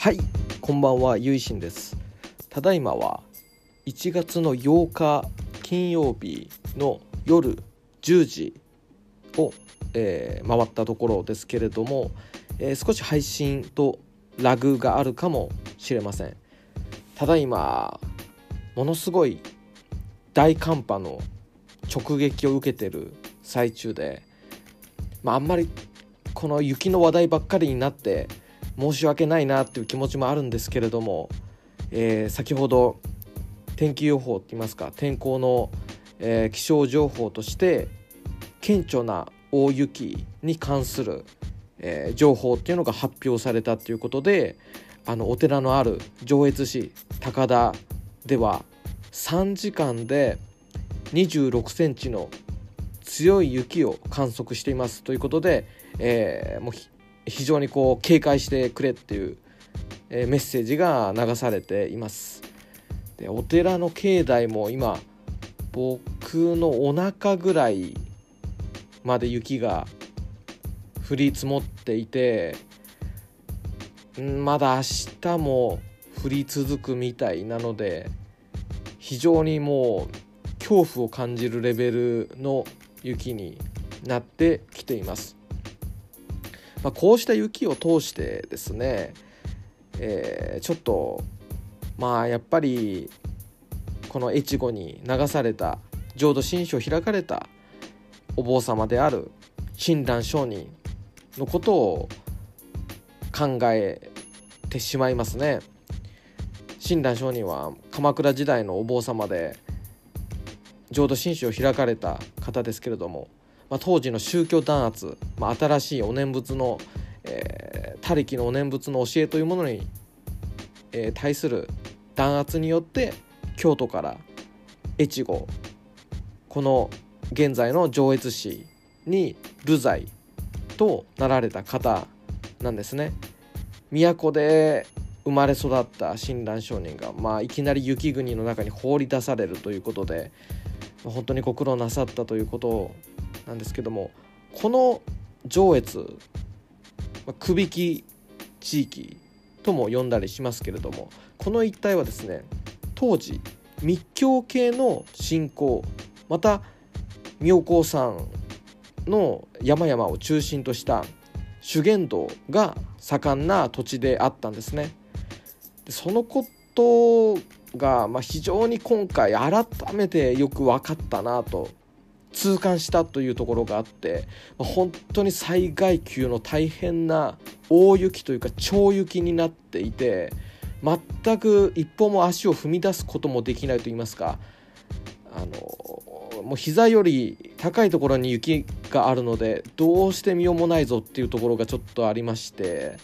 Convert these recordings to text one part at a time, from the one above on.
はいこんばんはゆいしんです。ただいまは1月の8日金曜日の夜10時を、えー、回ったところですけれども、えー、少し配信とラグがあるかもしれません。ただいまものすごい大寒波の直撃を受けてる最中で、まあ、あんまりこの雪の話題ばっかりになって申し訳ないなっていう気持ちもあるんですけれども、えー、先ほど天気予報って言いますか天候の、えー、気象情報として顕著な大雪に関する、えー、情報っていうのが発表されたということであのお寺のある上越市高田では3時間で26センチの強い雪を観測していますということで、えー、もう非常にこう警戒してくれっていう、えー、メッセージが流されていますでお寺の境内も今僕のお腹ぐらいまで雪が降り積もっていてまだ明日も降り続くみたいなので非常にもう恐怖を感じるレベルの雪になってきています。まあ、こうした雪を通してですね、えー、ちょっとまあやっぱりこの越後に流された浄土真宗開かれたお坊様である親鸞上人のことを考えてしまいますね。親鸞上人は鎌倉時代のお坊様で浄土真宗を開かれた方ですけれどもまあ、当時の宗教弾圧、まあ、新しいお念仏の、えー、他力のお念仏の教えというものに、えー、対する弾圧によって京都から越後この現在の上越市に流罪となられた方なんですね。都で生まれ育った親鸞上人が、まあ、いきなり雪国の中に放り出されるということで本当にご苦労なさったということなんですけどもこの上越く引き地域とも呼んだりしますけれどもこの一帯はですね当時密教系の信仰また妙高山の山々を中心とした修験道が盛んな土地であったんですね。そのことが、まあ、非常に今回改めてよく分かったなと痛感したというところがあって本当に災害級の大変な大雪というか超雪になっていて全く一歩も足を踏み出すこともできないと言いますかあのもう膝より高いところに雪があるのでどうしてみようもないぞっていうところがちょっとありまして、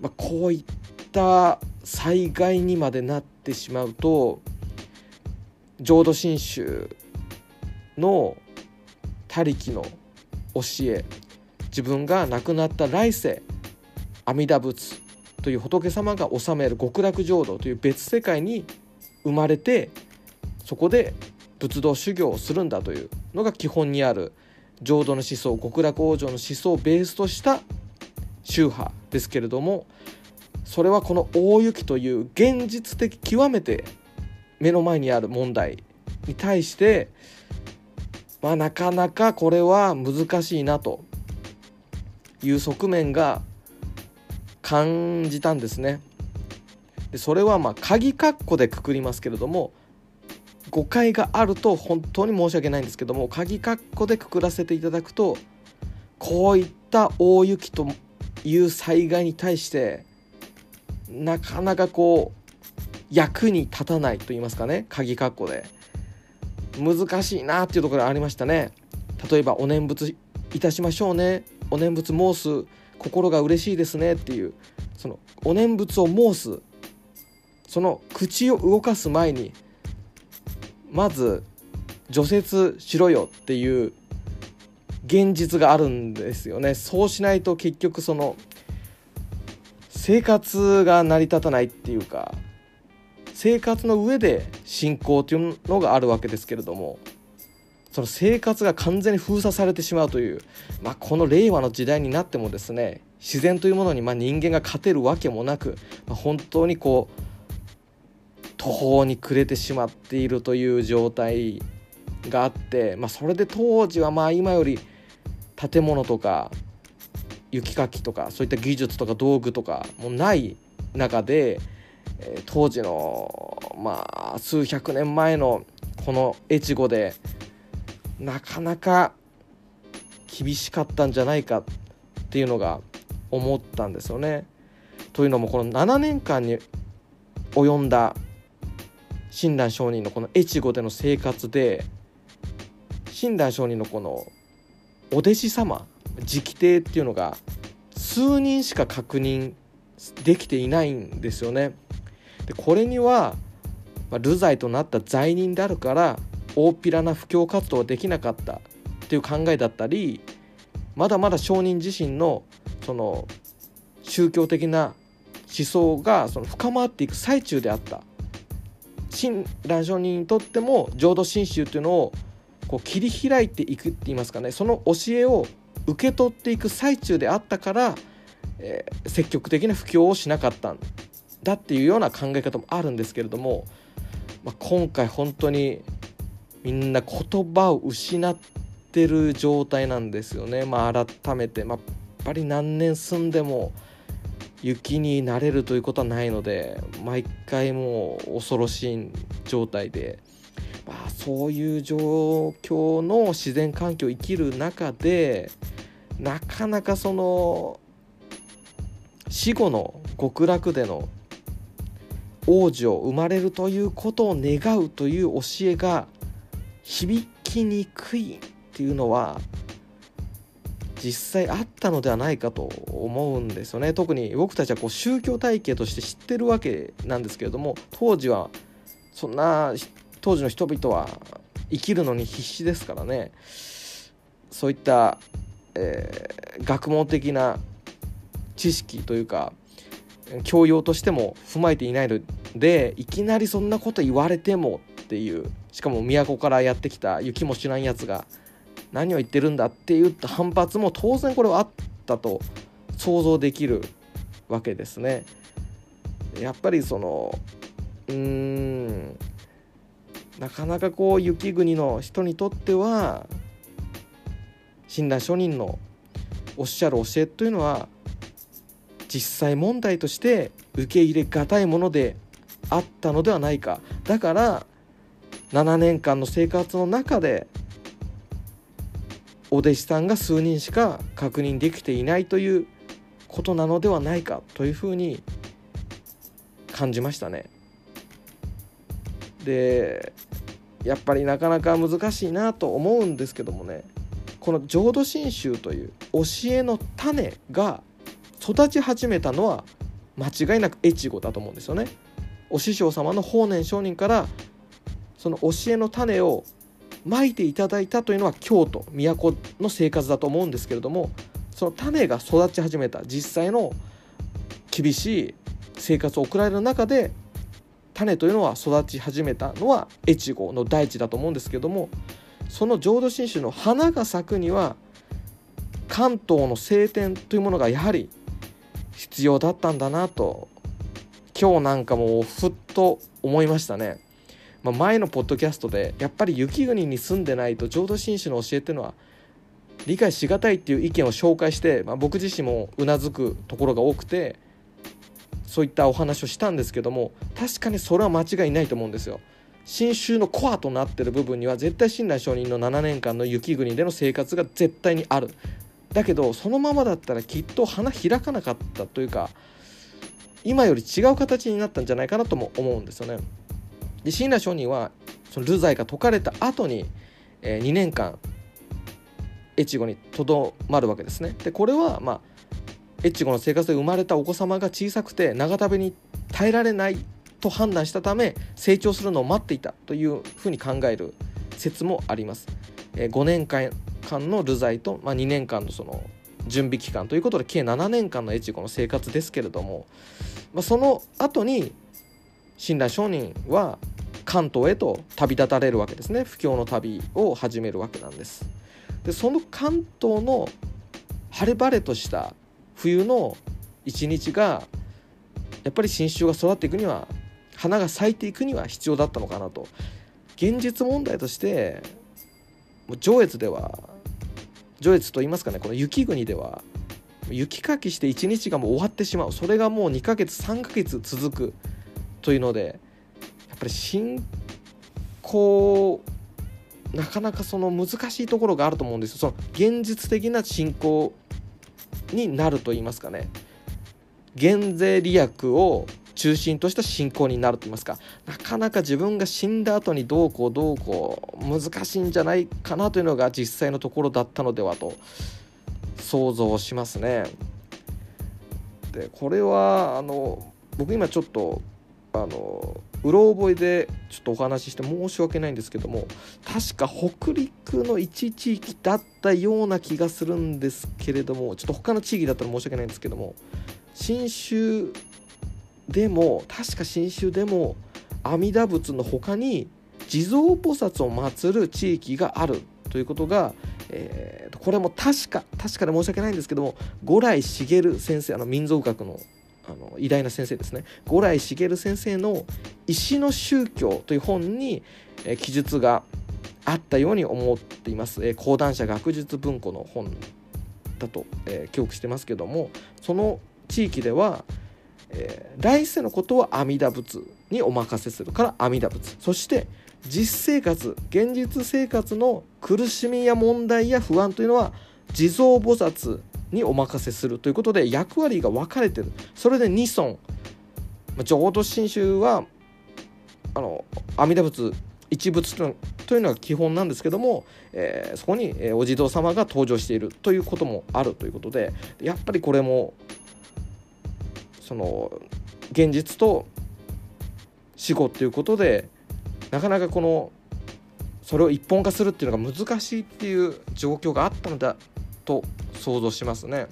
まあ、こういった災害にまでなってしまうと浄土真宗の他力の教え自分が亡くなった来世阿弥陀仏という仏様が治める極楽浄土という別世界に生まれてそこで仏道修行をするんだというのが基本にある浄土の思想極楽往生の思想をベースとした宗派ですけれどもそれはこの大雪という現実的極めて目の前にある問題に対してまあ、なかなかこれは難しいなという側面が感じたんですね。でそれはまあ鍵括弧でくくりますけれども誤解があると本当に申し訳ないんですけども鍵括弧でくくらせていただくとこういった大雪という災害に対してなかなかこう役に立たないと言いますかね。鍵括弧で。難しいなっていうところがありましたね。例えばお念仏いたしましょうね。お念仏申す心が嬉しいですねっていう。そのお念仏を申す。その口を動かす前にまず除雪しろよっていう現実があるんですよね。そうしないと結局その生活が成り立たないっていうか生活の上で信仰というのがあるわけですけれどもその生活が完全に封鎖されてしまうという、まあ、この令和の時代になってもですね自然というものにま人間が勝てるわけもなく、まあ、本当にこう途方に暮れてしまっているという状態があって、まあ、それで当時はまあ今より建物とか雪かきとかそういった技術とか道具とかもない中で、えー、当時のまあ数百年前のこの越後でなかなか厳しかったんじゃないかっていうのが思ったんですよね。というのもこの7年間に及んだ親鸞上人のこの越後での生活で親鸞上人のこのお弟子様直帝っていうのが数人しか確認できていないんですよね。でこれには、まあ、流罪となった罪人であるから大っぴらな布教活動はできなかったっていう考えだったりまだまだ証人自身のその宗教的な思想がその深まっていく最中であった親鸞上人にとっても浄土真宗っていうのをこう切り開いていくって言いますかねその教えを受け取っていく最中であったから、えー、積極的な布教をしなかったんだっていうような考え方もあるんですけれども、まあ、今回本当にみんな言葉を失ってる状態なんですよね。まあ、改めて、まあ、やっぱり何年住んでも雪になれるということはないので毎回もう恐ろしい状態で、まあ、そういう状況の自然環境を生きる中でなかなかその死後の極楽での王女生まれるということを願うという教えが響きにくいっていうのは実際あったのではないかと思うんですよね。特に僕たちはこう宗教体系として知ってるわけなんですけれども当時はそんな当時の人々は生きるのに必死ですからね。そういった、えー、学問的な知識というか教養としても踏まえていないのでいきなりそんなこと言われてもっていうしかも都からやってきた雪も知らんやつが何を言ってるんだっていう反発も当然これはあったと想像できるわけですね。やっぱりそのうーんなかなかこう雪国の人にとっては親鸞上人のおっしゃる教えというのは実際問題として受け入れがたいものであったのではないかだから7年間の生活の中でお弟子さんが数人しか確認できていないということなのではないかというふうに感じましたね。でやっぱりなかなか難しいなと思うんですけどもねこの浄土真宗という教えの種が育ち始めたのは間違いなく越後だと思うんですよね。お師匠様の法然上人からその教えの種をまいていただいたというのは京都都の生活だと思うんですけれどもその種が育ち始めた実際の厳しい生活を送られる中で種というのは育ち始めたのは越後の大地だと思うんですけどもその浄土真宗の花が咲くには関東の晴天というものがやはり必要だったんだなと今日なんかもうふっと思いましたね。まあ、前のポッドキャストでやっぱり雪国に住んでないと浄土真宗の教えっていうのは理解しがたいっていう意見を紹介して、まあ、僕自身もうなずくところが多くてそういったお話をしたんですけども確かにそれは間違いないと思うんですよ。新宗のコアとなってる部分には絶対親鸞上人の7年間の雪国での生活が絶対にあるだけどそのままだったらきっと花開かなかったというか今より違う形になったんじゃないかなとも思うんですよね。で親鸞上人はその流罪が解かれた後に、えー、2年間越後にとどまるわけですね。でこれはまあ越後の生活で生まれたお子様が小さくて長旅に耐えられないと判断したため成長するのを待っていたというふうに考える説もあります。えー、5年間の流罪と、まあ、2年間のその準備期間ということで計7年間の越後の生活ですけれども、まあ、その後に親鸞上人は関東へと旅立たれるわけですね布教の旅を始めるわけなんですでその関東の晴れ晴れとした冬の一日がやっぱり新種が育っていくには花が咲いていくには必要だったのかなと。現実問題として上越では上越と言いますかねこの雪国では雪かきして1日がもう終わってしまう。それがもう2ヶ月3ヶ月続くというのでやっぱり信仰なかなかその難しいところがあると思うんですよ。その現実的な信仰になると言いますかね。減税利益を中心とした信仰になると言いますかなかなか自分が死んだ後にどうこうどうこう難しいんじゃないかなというのが実際のところだったのではと想像しますね。でこれはあの僕今ちょっとあのうろ覚えでちょっとお話しして申し訳ないんですけども確か北陸の一地域だったような気がするんですけれどもちょっと他の地域だったら申し訳ないんですけども信州でも確か信州でも阿弥陀仏の他に地蔵菩薩を祀る地域があるということが、えー、これも確か確かで申し訳ないんですけども五来茂先生あの民族学のあの偉大な先生ですね。五来茂先生の「石の宗教」という本に、えー、記述があったように思っています、えー、講談社学術文庫の本だと、えー、記憶してますけどもその地域では、えー、来世のことは阿弥陀仏にお任せするから阿弥陀仏。そして実生活現実生活の苦しみや問題や不安というのは地蔵菩薩にお任せするということで役割が分かれてる。それで二尊。浄土真宗はあの阿弥陀仏一仏というのが基本なんですけども、えー、そこに、えお地蔵様が登場しているということもあるということでやっぱりこれもその現実と死後っていうことでなかなかこのそれを一本化するっていうのが難しいっていう状況があったのだと想像しますね。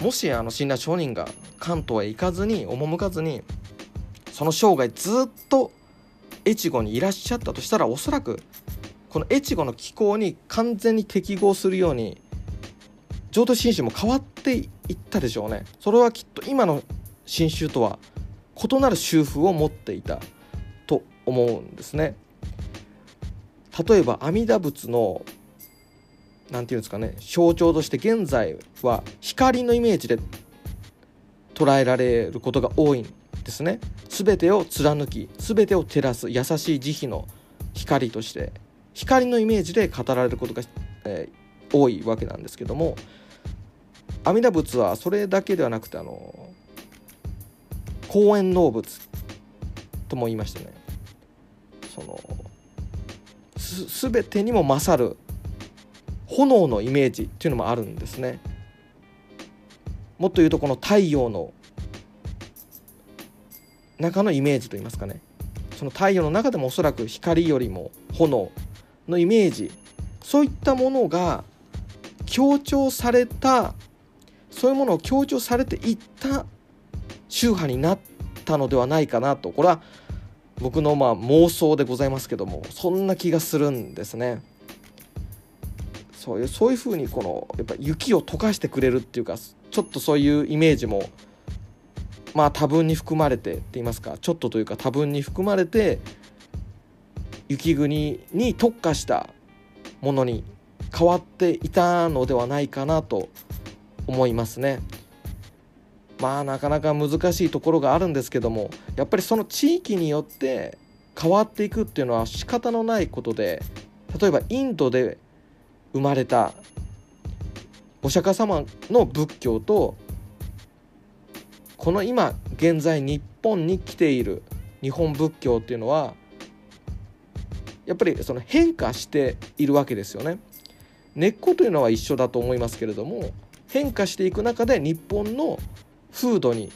もしあの親鸞上人が関東へ行かずに赴かずにその生涯ずっと越後にいらっしゃったとしたらおそらくこの越後の気候に完全に適合するように浄土真宗も変わっていったでしょうね。それはきっと今の真宗とは異なる宗風を持っていたと思うんですね。例えば阿弥陀仏の何て言うんですかね象徴として現在は光のイメージで捉えられることが多いんですね。全てを貫き全てを照らす優しい慈悲の光として光のイメージで語られることが、えー、多いわけなんですけども阿弥陀仏はそれだけではなくてあの公園能仏とも言いましてね。そのす全てにも勝る炎のイメージっていうのもあるんですね。もっと言うとこの太陽の中のイメージといいますかね。その太陽の中でもおそらく光よりも炎のイメージ。そういったものが強調されたそういうものを強調されていった宗派になったのではないかなとこれは僕のまあ妄想でございますけどもそんな気がするんですね。そういうそういうふうにこのやっぱ雪を溶かしてくれるっていうかちょっとそういうイメージもまあ多分に含まれてって言いますかちょっとというか多分に含まれて雪国に特化したものに変わっていたのではないかなと思いますね。まあなかなか難しいところがあるんですけどもやっぱりその地域によって変わっていくっていうのは仕方のないことで例えばインドで生まれたお釈迦様の仏教とこの今現在日本に来ている日本仏教っていうのはやっぱりその変化しているわけですよね。根っこというのは一緒だと思いますけれども変化していく中で日本の風土に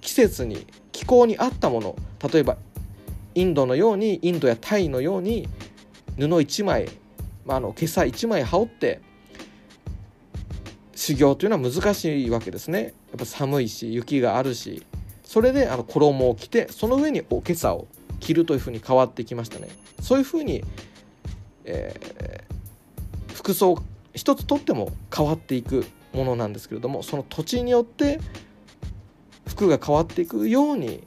季節に気候に合ったもの例えばインドのようにインドやタイのように布1枚、まあ、あの今朝1枚羽織って修行というのは難しいわけですね。やっぱ寒いし雪があるしそれであの衣を着てその上にお今朝を着るというふうに変わってきましたね。そういうふうに、えー、服装一つとっても変わっていくものなんですけれどもその土地によって服が変わっていくように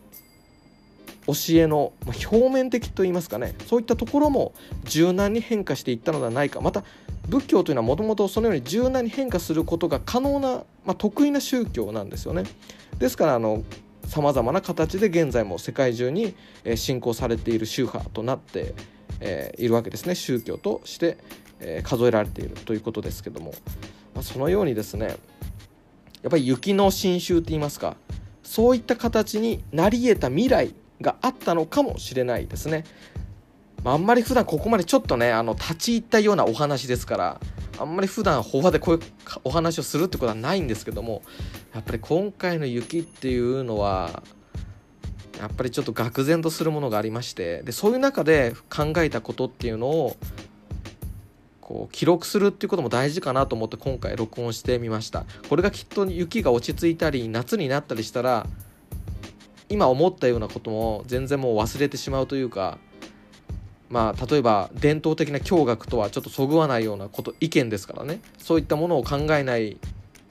教えの表面的といいますかねそういったところも柔軟に変化していったのではないか。また仏教というのはもともとそのように柔軟に変化することが可能な、まあ、得意な宗教なんですよね。ですからあのさまざまな形で現在も世界中に信仰されている宗派となって、え、いるわけですね。宗教として、え、数えられているということですけども、まあ、そのようにですねやっぱり雪の新宗って言いますかそういった形になり得た未来があったのかもしれないですね。まあ、あんまり普段ここまでちょっとねあの立ち入ったようなお話ですからあんまり普段法話でこういうお話をするってことはないんですけどもやっぱり今回の雪っていうのはやっぱりちょっと愕然とするものがありましてでそういう中で考えたことっていうのをこう記録するっていうことも大事かなと思って今回録音してみました。これがきっと雪が落ち着いたり夏になったりしたら今思ったようなことも全然もう忘れてしまうというかまあ例えば伝統的な教学とはちょっとそぐわないようなこと意見ですからね。そういったものを考えない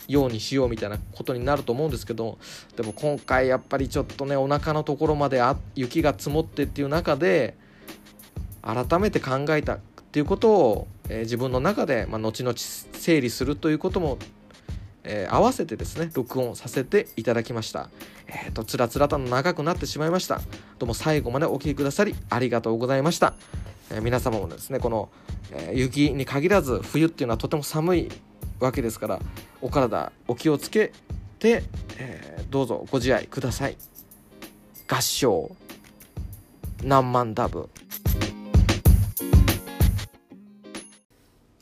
ようにしようみたいなことになると思うんですけどでも今回やっぱりちょっとねお腹のところまであ雪が積もってっていう中で改めて考えたっていうことを、えー、自分の中で、まあ、後々整理するということもえー、合わせてですね録音させていただきました。えっ、ー、とつらつらと長くなってしまいました。どうも最後までお聴きくださりありがとうございました、えー、皆様もですねこの、え雪に限らず冬っていうのはとても寒いわけですからお体お気をつけて、えどうぞご自愛ください。合唱。何万ダブ。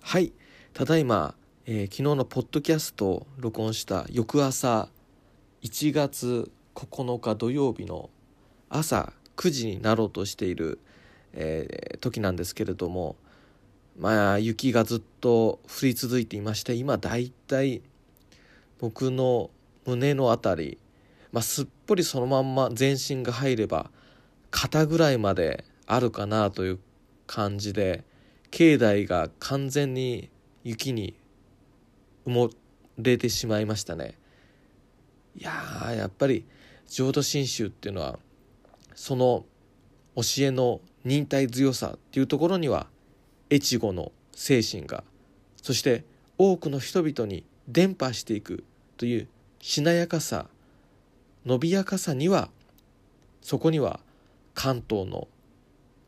はい。ただいまえー、昨日のポッドキャストを録音した翌朝1月9日土曜日の朝9時になろうとしている、えー、時なんですけれどもまあ雪がずっと降り続いていまして今だいたい僕の胸の辺り、まあ、すっぽりそのまんま全身が入れば肩ぐらいまであるかなという感じで境内が完全に雪に埋もれてしまいましたね。いややっぱり浄土真宗っていうのはその教えの忍耐強さっていうところには越後の精神がそして多くの人々に伝播していくというしなやかさ伸びやかさにはそこには関東の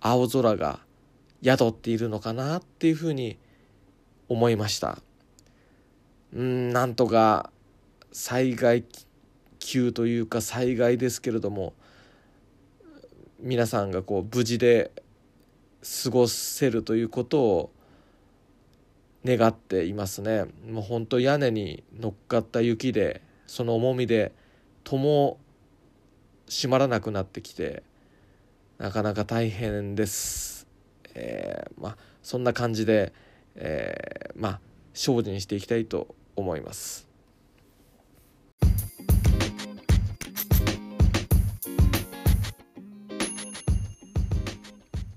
青空が宿っているのかなっていうふうに思いました。うんなんとか災害級というか災害ですけれども皆さんがこう無事で過ごせるということを願っていますねもう本当屋根に乗っかった雪でその重みで戸も閉まらなくなってきてなかなか大変です、えー、まあそんな感じで、えー、まあ精進していきたいと思います。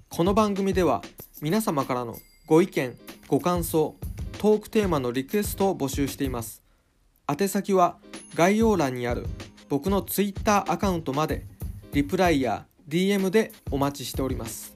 この番組では皆様からのご意見ご感想トークテーマのリクエストを募集しています。宛先は概要欄にある僕の Twitter アカウントまでリプライや DM でお待ちしております。